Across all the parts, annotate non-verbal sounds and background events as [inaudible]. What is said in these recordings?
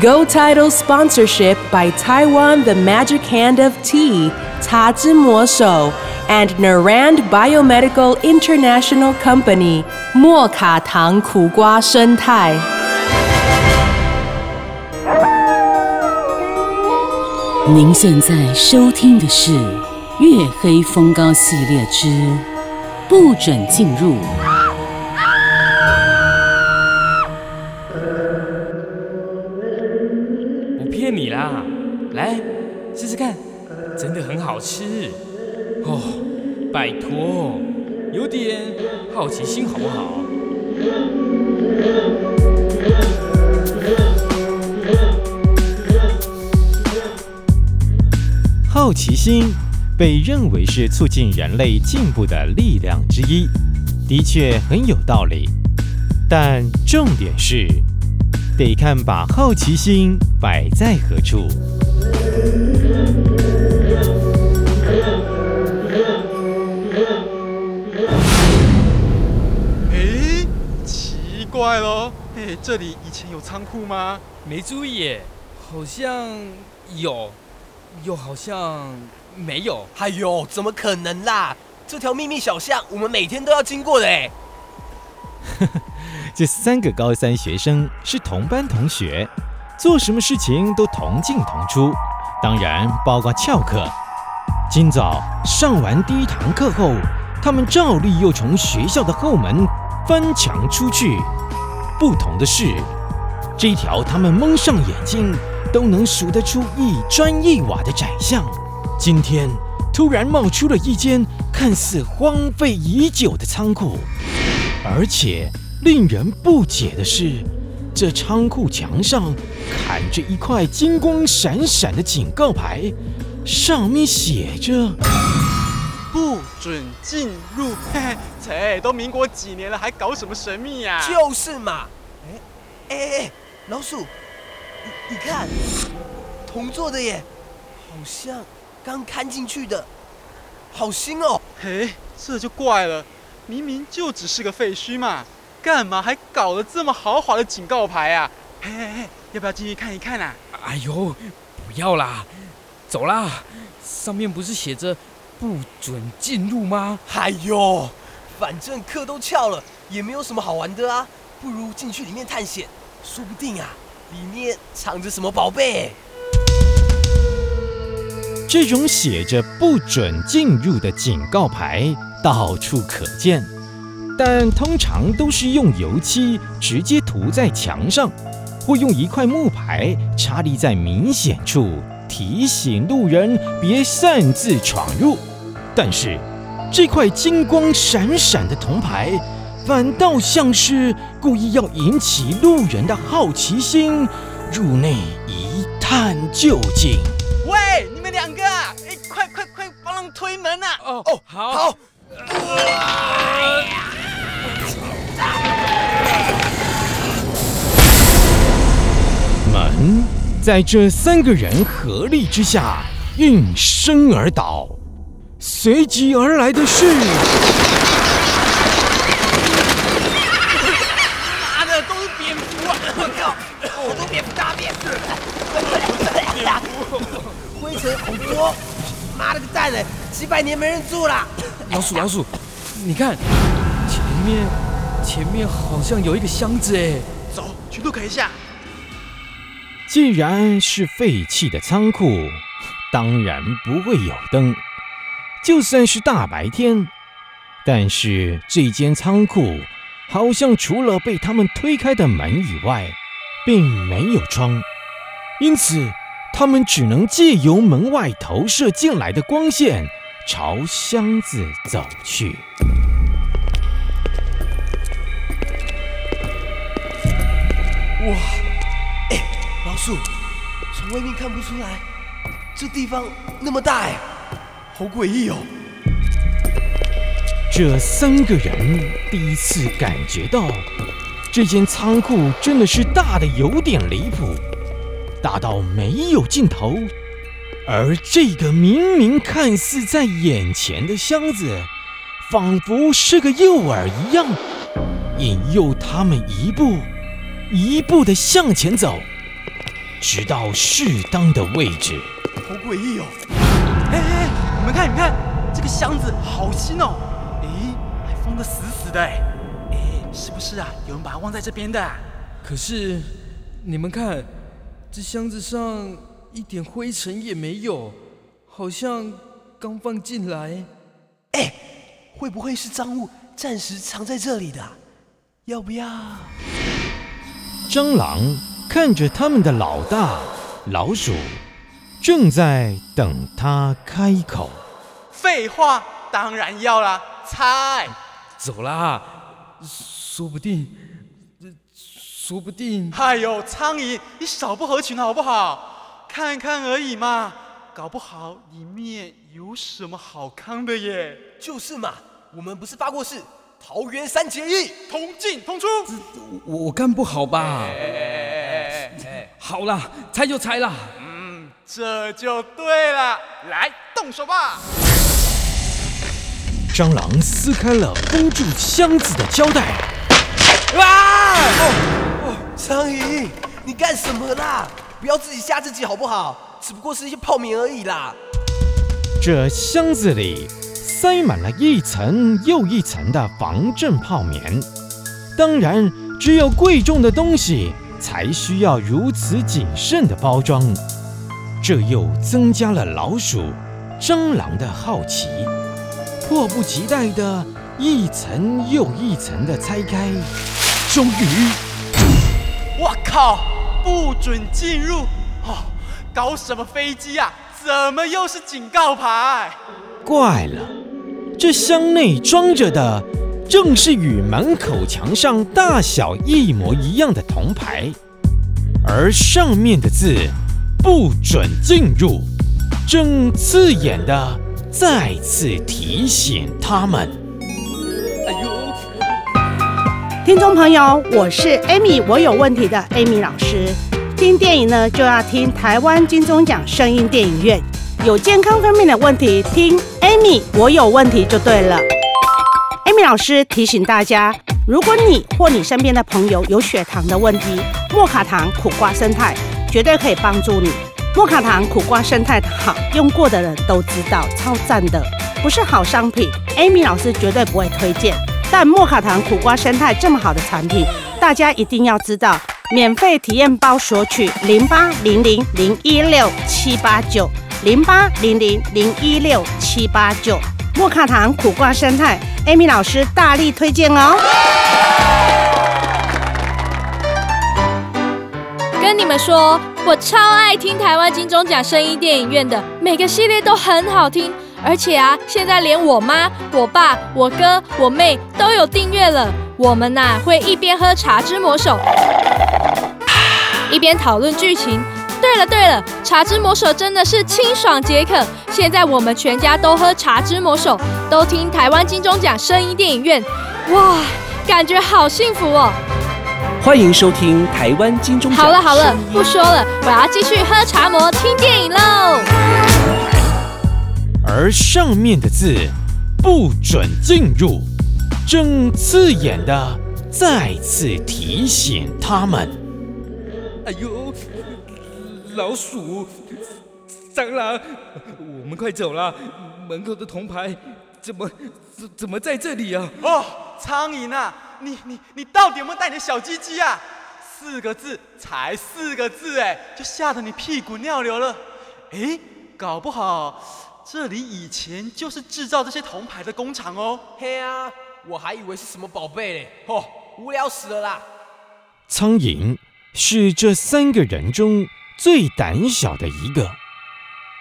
Go Title sponsorship by Taiwan The Magic Hand of Tea, Ta Zhi Mo Shou, and Narand Biomedical International Company, 莫卡糖苦瓜生态。您现在收听的是《月黑风高》系列之《不准进入》。 吃哦。拜托，有点好奇心好不好？好奇心被认为是促进人类进步的力量之一，的确很有道理。但重点是，得看把好奇心摆在何处。奇怪喽，嘿，这里以前有仓库吗？没注意耶，好像有，又好像没有。哎呦，怎么可能啦？这条秘密小巷我们每天都要经过的哎。[laughs] 这三个高三学生是同班同学，做什么事情都同进同出，当然包括翘课。今早上完第一堂课后，他们照例又从学校的后门翻墙出去。不同的是，这条他们蒙上眼睛都能数得出一砖一瓦的窄巷，今天突然冒出了一间看似荒废已久的仓库，而且令人不解的是，这仓库墙上砍着一块金光闪闪的警告牌，上面写着。不准进入！嘿 [laughs] 嘿，切，都民国几年了，还搞什么神秘呀、就是嘛。哎哎哎，老鼠，你你看，同座的耶，好像刚看进去的，好新哦。嘿，这就怪了，明明就只是个废墟嘛，干嘛还搞了这么豪华的警告牌啊？嘿嘿嘿，要不要进去看一看啊？哎呦，不要啦，走啦！上面不是写着不准进入吗？哎呦，反正课都翘了，也没有什么好玩的啊，不如进去里面探险，说不定啊，里面藏着什么宝贝。这种写着“不准进入”的警告牌到处可见，但通常都是用油漆直接涂在墙上，或用一块木牌插立在明显处，提醒路人别擅自闯入。但是，这块金光闪闪的铜牌，反倒像是故意要引起路人的好奇心，入内一探究竟。喂，你们两个啊，哎，快快快，帮忙推门啊！哦哦好，好，门在这三个人合力之下应声而倒，随即而来的是妈的，都是蝙蝠啊！我靠，好多蝙蝠大便，灰尘好多，妈了个蛋嘞，几百年没人住了。老鼠老鼠，你看前面前面好像有一个箱子哎。走，去 look 一下。既然是废弃的仓库，当然不会有灯。就算是大白天，但是这间仓库好像除了被他们推开的门以外，并没有窗，因此他们只能借由门外投射进来的光线朝箱子走去。哇，哎，老鼠，从外面看不出来，这地方那么大哎，好诡异哦。这三个人第一次感觉到，这间仓库真的是大的有点离谱，大到没有尽头。而这个明明看似在眼前的箱子，仿佛是个诱饵一样，引诱他们一步一步的向前走，直到适当的位置。好诡异哦！哎哎，你们看，你们看，这个箱子好新哦。封得死死的，哎，哎，是不是啊？有人把它忘在这边的。可是，你们看，这箱子上一点灰尘也没有，好像刚放进来。哎，会不会是赃物暂时藏在这里的？要不要？蟑螂看着他们的老大老鼠，正在等他开口。废话，当然要啦，猜。走啦，说不定，说不定。哎呦，苍蝇，你少不合群好不好？看看而已嘛，搞不好里面有什么好康的耶。就是嘛，我们不是发过誓，桃园三结义，同进同出。我我干不好吧？好了，猜就猜了。嗯，这就对了。来，动手吧。蟑螂撕开了封住箱子的胶带。啊！哦，苍蝇，你干什么啦？不要自己吓自己好不好？只不过是一些泡棉而已啦。这箱子里塞满了一层又一层的防震泡棉。当然，只有贵重的东西才需要如此谨慎的包装。这又增加了老鼠、蟑螂的好奇。迫不及待的一层又一层的拆开，终于，我靠！不准进入！哦，搞什么飞机啊？怎么又是警告牌？怪了，这箱内装着的正是与门口墙上大小一模一样的铜牌，而上面的字“不准进入”正刺眼的。再次提醒他们。哎呦！听众朋友，我是 Amy，我有问题的 Amy 老师。听电影呢，就要听台湾金钟奖声音电影院。有健康方面的问题，听 Amy，我有问题就对了。Amy 老师提醒大家，如果你或你身边的朋友有血糖的问题，莫卡糖苦瓜生态绝对可以帮助你。莫卡糖苦瓜生态好，用过的人都知道，超赞的，不是好商品，Amy 老师绝对不会推荐。但莫卡糖苦瓜生态这么好的产品，大家一定要知道。免费体验包索取零八零零零一六七八九零八零零零一六七八九。莫卡糖苦瓜生态，Amy 老师大力推荐哦。跟你们说。我超爱听台湾金钟奖声音电影院的每个系列都很好听，而且啊，现在连我妈、我爸、我哥、我妹都有订阅了。我们呐会一边喝茶之魔手，一边讨论剧情。对了对了，茶之魔手真的是清爽解渴。现在我们全家都喝茶之魔手，都听台湾金钟奖声音电影院，哇，感觉好幸福哦。欢迎收听台湾金钟好了好了，不说了，我要继续喝茶魔听电影喽。而上面的字“不准进入”，正刺眼的再次提醒他们。哎呦，老鼠、蟑螂，我们快走了！门口的铜牌怎么怎怎么在这里啊？哦，苍蝇啊！你你你到底有没有带你的小鸡鸡啊？四个字，才四个字，哎，就吓得你屁滚尿流了。哎，搞不好这里以前就是制造这些铜牌的工厂哦。嘿啊，我还以为是什么宝贝嘞。哦，无聊死了啦！苍蝇是这三个人中最胆小的一个，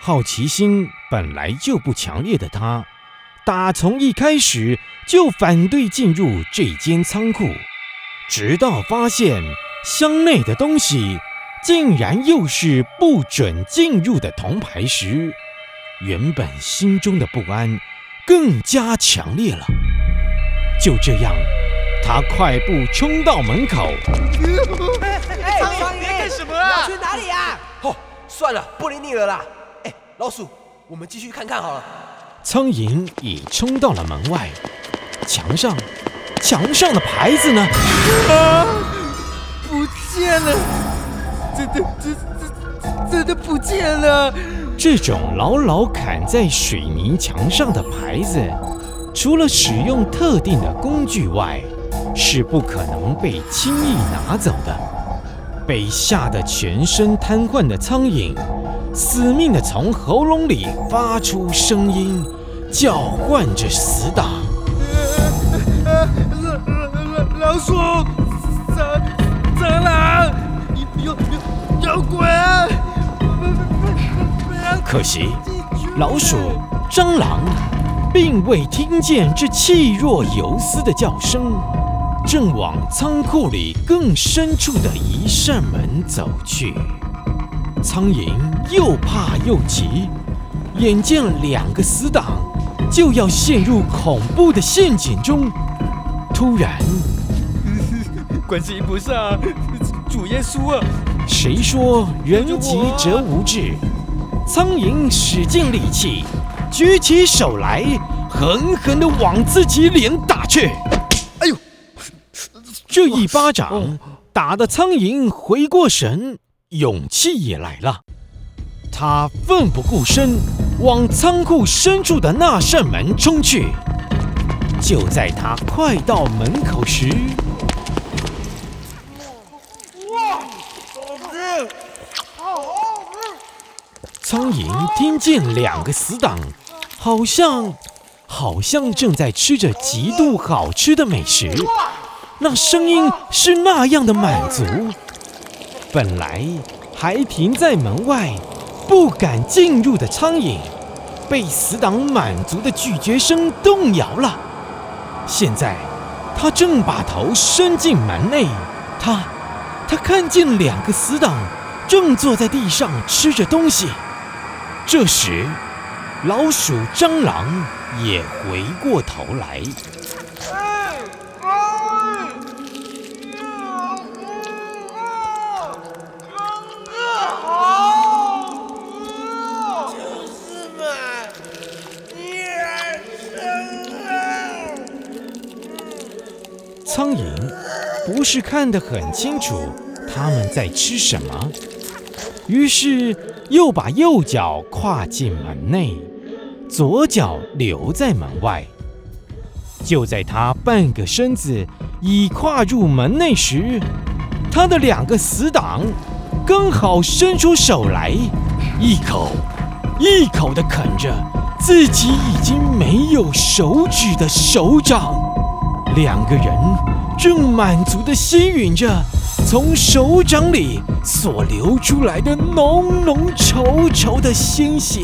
好奇心本来就不强烈的他。打从一开始就反对进入这间仓库，直到发现箱内的东西竟然又是不准进入的铜牌时，原本心中的不安更加强烈了。就这样，他快步冲到门口。哎，苍你在干什么啊要去哪里呀？哦，算了，不理你了啦。哎，老鼠，我们继续看看好了。苍蝇已冲到了门外，墙上，墙上的牌子呢？啊，不见了！真的，真真真的不见了！这种牢牢砍在水泥墙上的牌子，除了使用特定的工具外，是不可能被轻易拿走的。被吓得全身瘫痪的苍蝇，死命地从喉咙里发出声音，叫唤着死党。老老鼠，蟑蟑螂，有有有鬼！可惜，老鼠、蟑螂并未听见这气若游丝的叫声，正往仓库里更深处的一扇门走去。苍蝇又怕又急，眼见两个死党就要陷入恐怖的陷阱中，突然，观世音菩萨，主耶稣啊！谁说人急则无智？苍蝇使尽力气，举起手来，狠狠地往自己脸打去。哎呦！这一巴掌打得苍蝇回过神，勇气也来了。他奋不顾身往仓库深处的那扇门冲去。就在他快到门口时，苍蝇听见两个死党，好像，好像正在吃着极度好吃的美食，那声音是那样的满足。本来还停在门外，不敢进入的苍蝇，被死党满足的咀嚼声动摇了。现在，他正把头伸进门内，他，他看见两个死党正坐在地上吃着东西。这时，老鼠、蟑螂也回过头来。不是看得很清楚他们在吃什么，于是又把右脚跨进门内，左脚留在门外。就在他半个身子已跨入门内时，他的两个死党刚好伸出手来，一口一口地啃着自己已经没有手指的手掌。两个人正满足地吸吮着从手掌里所流出来的浓浓稠稠的鲜血。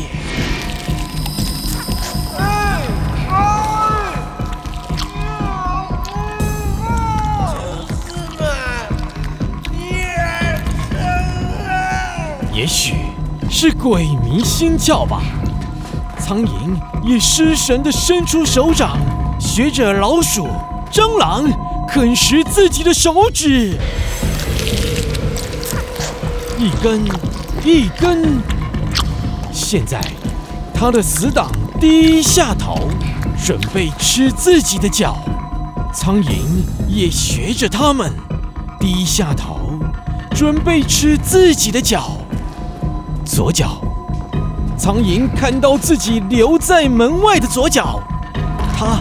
就是嘛，你儿生啊！也许是鬼迷心窍吧，苍蝇也失神地伸出手掌，学着老鼠、蟑螂啃食自己的手指，一根一根。现在，他的死党低下头，准备吃自己的脚。苍蝇也学着他们低下头，准备吃自己的脚。左脚，苍蝇看到自己留在门外的左脚，它，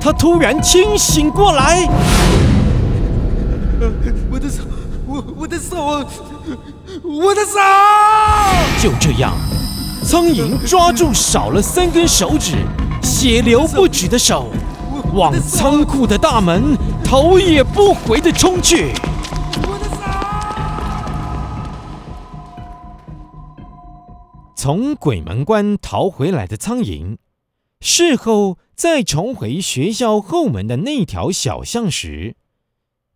他突然清醒过来。我的手，我我的手啊，我的手！就这样，苍蝇抓住少了三根手指、血流不止的手，往仓库的大门头也不回地冲去。我的手！从鬼门关逃回来的苍蝇，事后再重回学校后门的那条小巷时，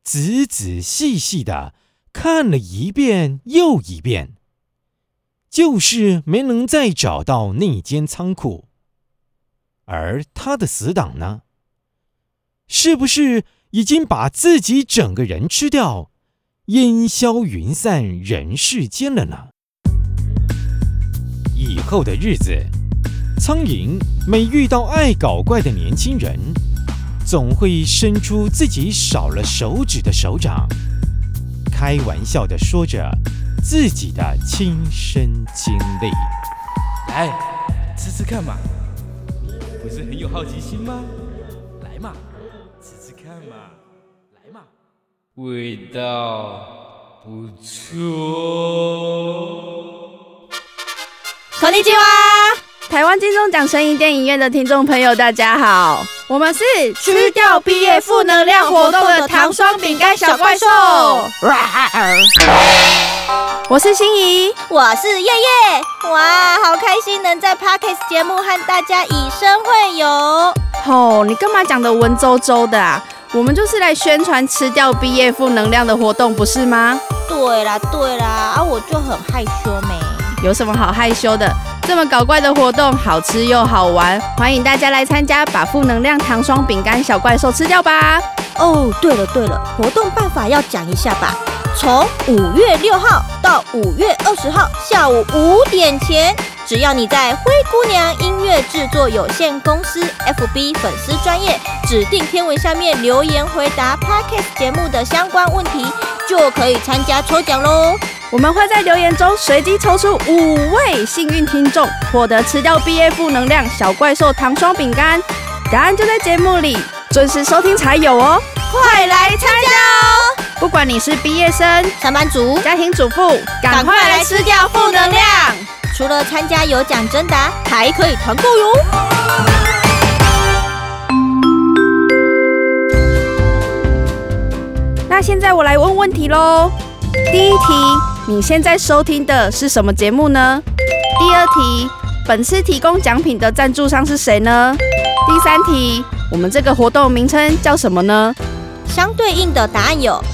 仔仔细细的看了一遍又一遍，就是没能再找到那间仓库。而他的死党呢？是不是已经把自己整个人吃掉，烟消云散人世间了呢？以后的日子，苍蝇每遇到爱搞怪的年轻人，总会伸出自己少了手指的手掌，开玩笑的说着自己的亲身经历。来，吃吃看嘛，不是很有好奇心吗？来嘛，吃吃看嘛，来嘛，味道不错。こんにちは， 台湾金钟奖声音电影院的听众朋友，大家好，我们是吃掉毕业负能量活动的糖霜饼干小怪兽。我是心怡，我是叶叶，哇，好开心能在 Parkes 节目和大家以身会友。吼，你干嘛讲的文绉绉的啊？我们就是来宣传吃掉毕业负能量的活动，不是吗？对啦对啦，啊，我就很害羞没。有什么好害羞的？这么搞怪的活动，好吃又好玩，欢迎大家来参加，把负能量糖霜饼干小怪兽吃掉吧！哦，对了对了，活动办法要讲一下吧。从五月六号到五月二十号下午五点前，只要你在灰姑娘音乐制作有限公司 FB 粉丝专业指定天文下面留言回答 Podcast 节目的相关问题，就可以参加抽奖喽。我们会在留言中随机抽出五位幸运听众，获得吃掉毕业负能量小怪兽糖霜饼干。答案就在节目里，准时收听才有哦！快来参加哦！不管你是毕业生、上班族、家庭主妇，赶快来吃掉负能量！除了参加有奖征答，还可以团购哟。那现在我来问问题喽。第一题，你现在收听的是什么节目呢？第二题，本次提供奖品的赞助商是谁呢？第三题，我们这个活动名称叫什么呢？相对应的答案有：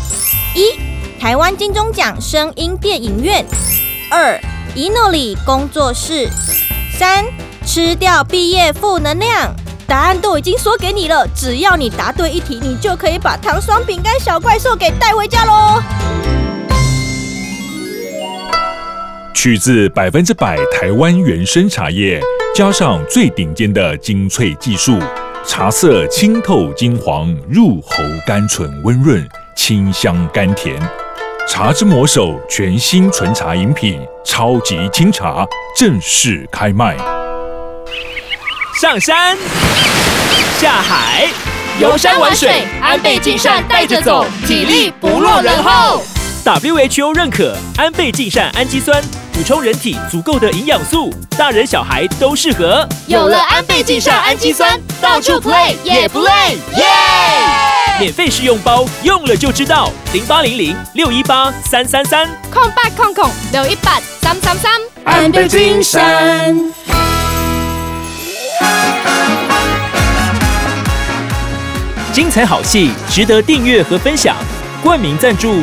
一、台湾金钟奖声音电影院；二、伊诺里工作室；三、吃掉毕业负能量。答案都已经说给你了，只要你答对一题，你就可以把糖霜饼干小怪兽给带回家喽。取自百分之百台湾原生茶叶，加上最顶尖的精粹技术，茶色清透金黄，入喉甘醇温润，清香甘甜。茶之魔手全新纯茶饮品，超级清茶正式开卖。上山下海，游山玩水，安倍晋善带着走，体力不落人后。WHO 认可安倍晋善氨基酸，补充人体足够的营养素，大人小孩都适合。有了安倍晋善氨基酸，到处 play 也不累，耶！免费试用包，用了就知道。零八零零六一八三三三，空八空空六一八三三三，安倍晋善。精彩好戏值得订阅和分享。冠名赞助、